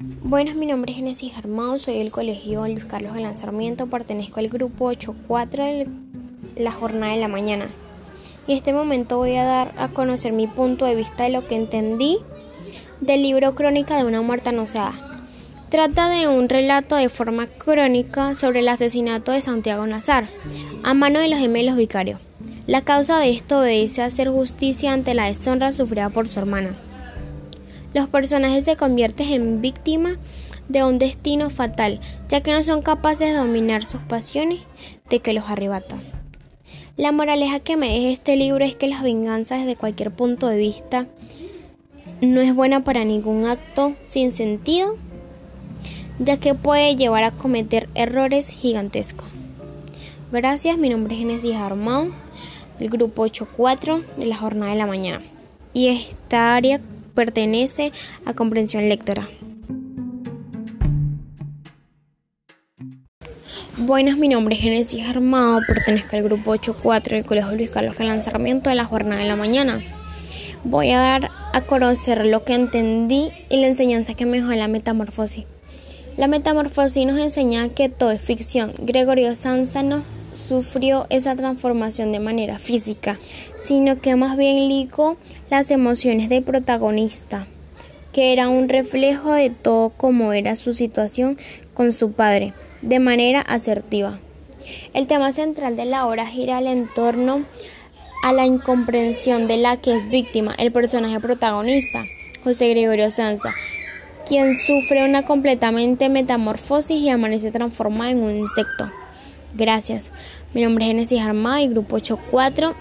Buenas, mi nombre es Genesis Armado, soy del Colegio Luis Carlos de Lanzamiento, pertenezco al grupo 8.4 de la jornada de la mañana. Y este momento voy a dar a conocer mi punto de vista de lo que entendí del libro Crónica de una muerte anunciada. Trata de un relato de forma crónica sobre el asesinato de Santiago Nazar a mano de los gemelos vicarios. La causa de esto obedece hacer justicia ante la deshonra sufrida por su hermana. Los personajes se convierten en víctimas de un destino fatal, ya que no son capaces de dominar sus pasiones de que los arrebata. La moraleja que me deja este libro es que las venganzas desde cualquier punto de vista no es buena para ningún acto sin sentido, ya que puede llevar a cometer errores gigantescos. Gracias, mi nombre es Genesis Armand, del grupo 8.4 de la jornada de la mañana. Y esta área pertenece a comprensión lectora. Buenas, mi nombre es Genesis Armado, pertenezco al grupo 8.4 del Colegio Luis Carlos Lanzamiento de la jornada de la mañana. Voy a dar a conocer lo que entendí y la enseñanza que me dejó la metamorfosis. La metamorfosis nos enseña que todo es ficción. Gregorio Sansa no sufrió esa transformación de manera física, sino que más bien ligó las emociones del protagonista, que era un reflejo de todo como era su situación con su padre, de manera asertiva. El tema central de la obra gira en torno a la incomprensión de la que es víctima el personaje protagonista, José Gregorio Sanza, quien sufre una completamente metamorfosis y amanece transformado en un insecto. Gracias. Mi nombre es Genesis Armada y Grupo 84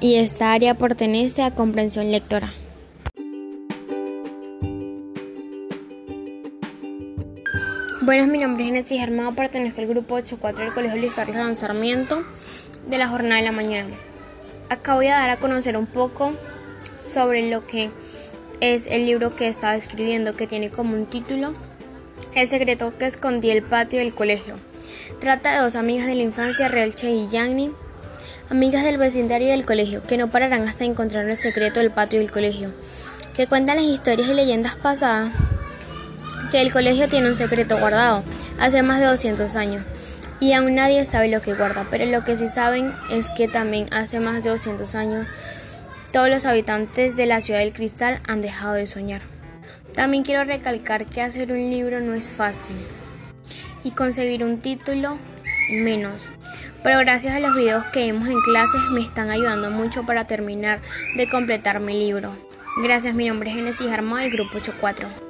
y esta área pertenece a Comprensión Lectora. Buenas, mi nombre es Genesis Armada, pertenezco al Grupo 84 del Colegio Luis Carlos Lanzamiento de la jornada de la mañana. Acá voy a dar a conocer un poco sobre lo que es el libro que estaba escribiendo, que tiene como un título El secreto que escondí el patio del colegio. Trata de dos amigas de la infancia, Relche y Yanni, amigas del vecindario y del colegio, que no pararán hasta encontrar el secreto del patio del colegio, que cuentan las historias y leyendas pasadas que el colegio tiene un secreto guardado hace más de 200 años y aún nadie sabe lo que guarda, pero lo que sí saben es que también hace más de 200 años todos los habitantes de la ciudad del cristal han dejado de soñar. También quiero recalcar que hacer un libro no es fácil y conseguir un título menos. Pero gracias a los videos que vemos en clases me están ayudando mucho para terminar de completar mi libro. Gracias, mi nombre es Genesis Armado del Grupo 84.